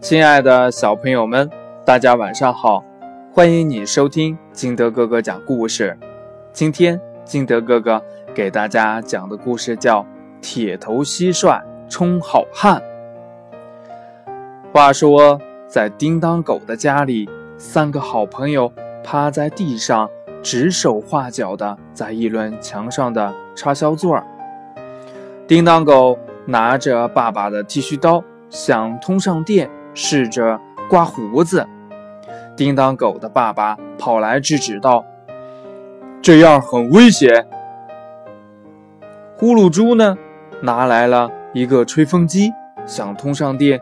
亲爱的小朋友们，大家晚上好！欢迎你收听金德哥哥讲故事。今天金德哥哥给大家讲的故事叫《铁头蟋蟀充好汉》。话说，在叮当狗的家里，三个好朋友趴在地上，指手画脚的在议论墙上的插销座。叮当狗拿着爸爸的剃须刀，想通上电，试着刮胡子。叮当狗的爸爸跑来制止道：“这样很危险。”呼噜猪呢，拿来了一个吹风机，想通上电，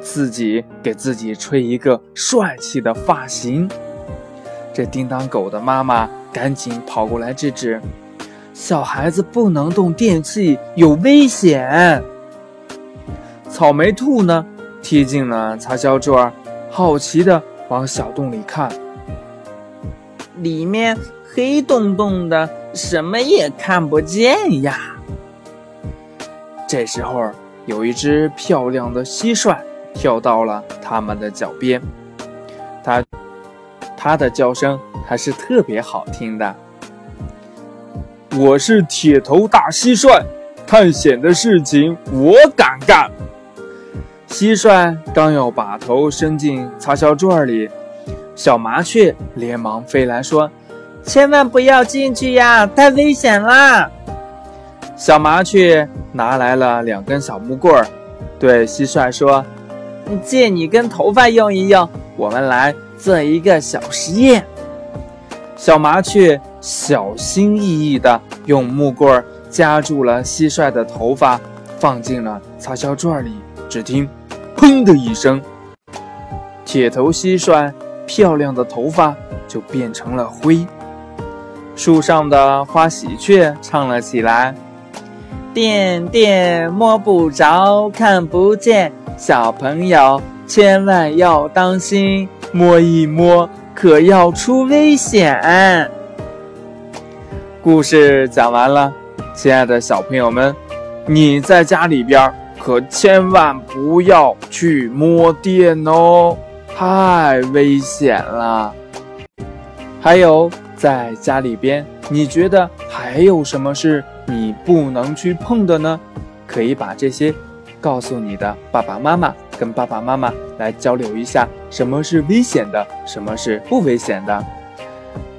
自己给自己吹一个帅气的发型。这叮当狗的妈妈赶紧跑过来制止。小孩子不能动电器，有危险。草莓兔呢，贴近了擦销桌，好奇的往小洞里看，里面黑洞洞的，什么也看不见呀。这时候，有一只漂亮的蟋蟀跳到了他们的脚边，它，它的叫声还是特别好听的。我是铁头大蟋蟀，探险的事情我敢干。蟋蟀刚要把头伸进擦销座里，小麻雀连忙飞来说：“千万不要进去呀，太危险啦！”小麻雀拿来了两根小木棍儿，对蟋蟀说：“借你根头发用一用，我们来做一个小实验。”小麻雀小心翼翼地用木棍夹住了蟋蟀的头发，放进了擦销座里。只听“砰”的一声，铁头蟋蟀漂亮的头发就变成了灰。树上的花喜鹊唱了起来：“电电摸不着，看不见，小朋友千万要当心，摸一摸。”可要出危险！故事讲完了，亲爱的小朋友们，你在家里边儿可千万不要去摸电哦，太危险了。还有，在家里边，你觉得还有什么是你不能去碰的呢？可以把这些告诉你的爸爸妈妈。跟爸爸妈妈来交流一下，什么是危险的，什么是不危险的。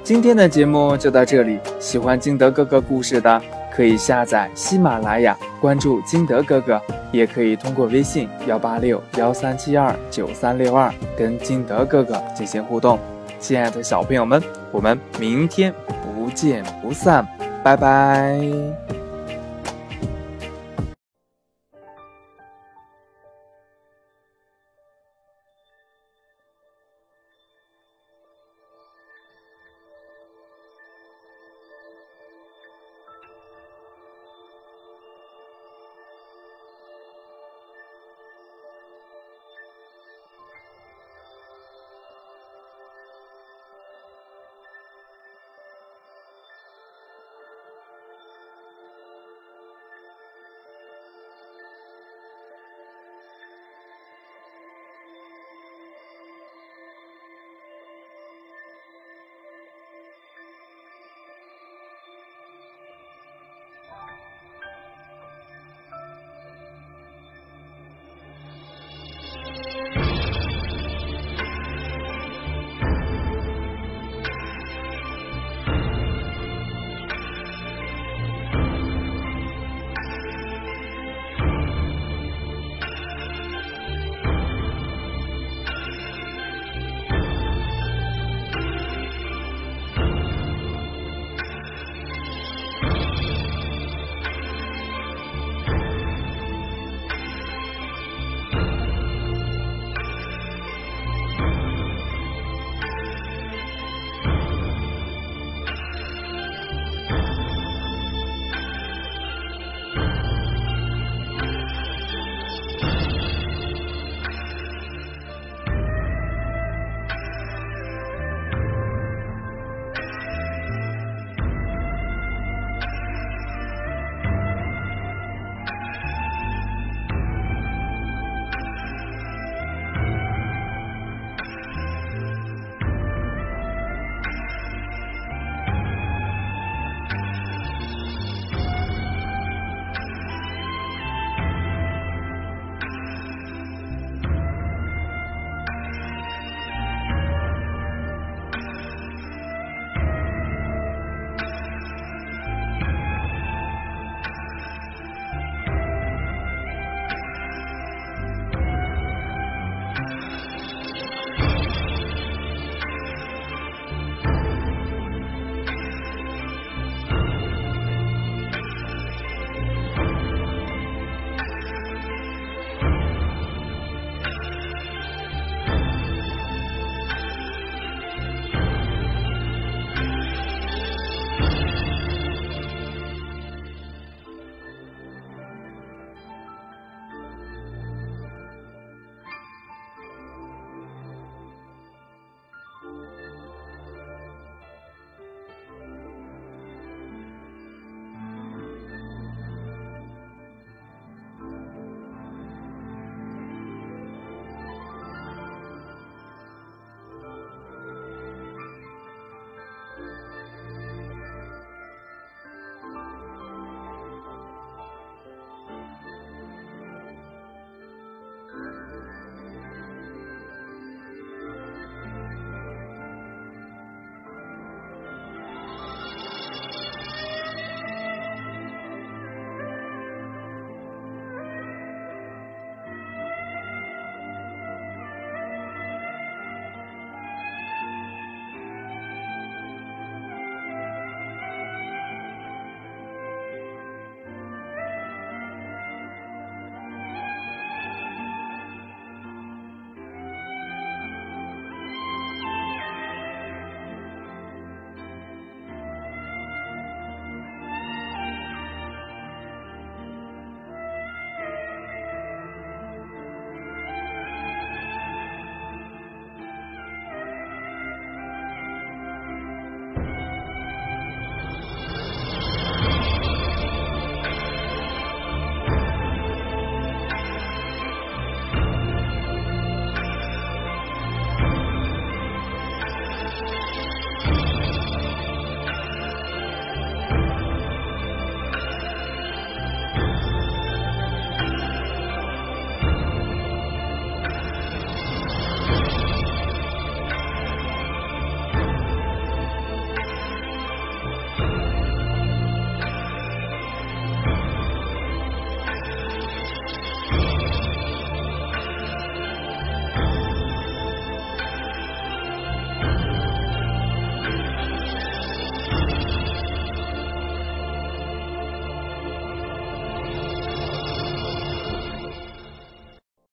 今天的节目就到这里，喜欢金德哥哥故事的，可以下载喜马拉雅，关注金德哥哥，也可以通过微信幺八六幺三七二九三六二跟金德哥哥进行互动。亲爱的小朋友们，我们明天不见不散，拜拜。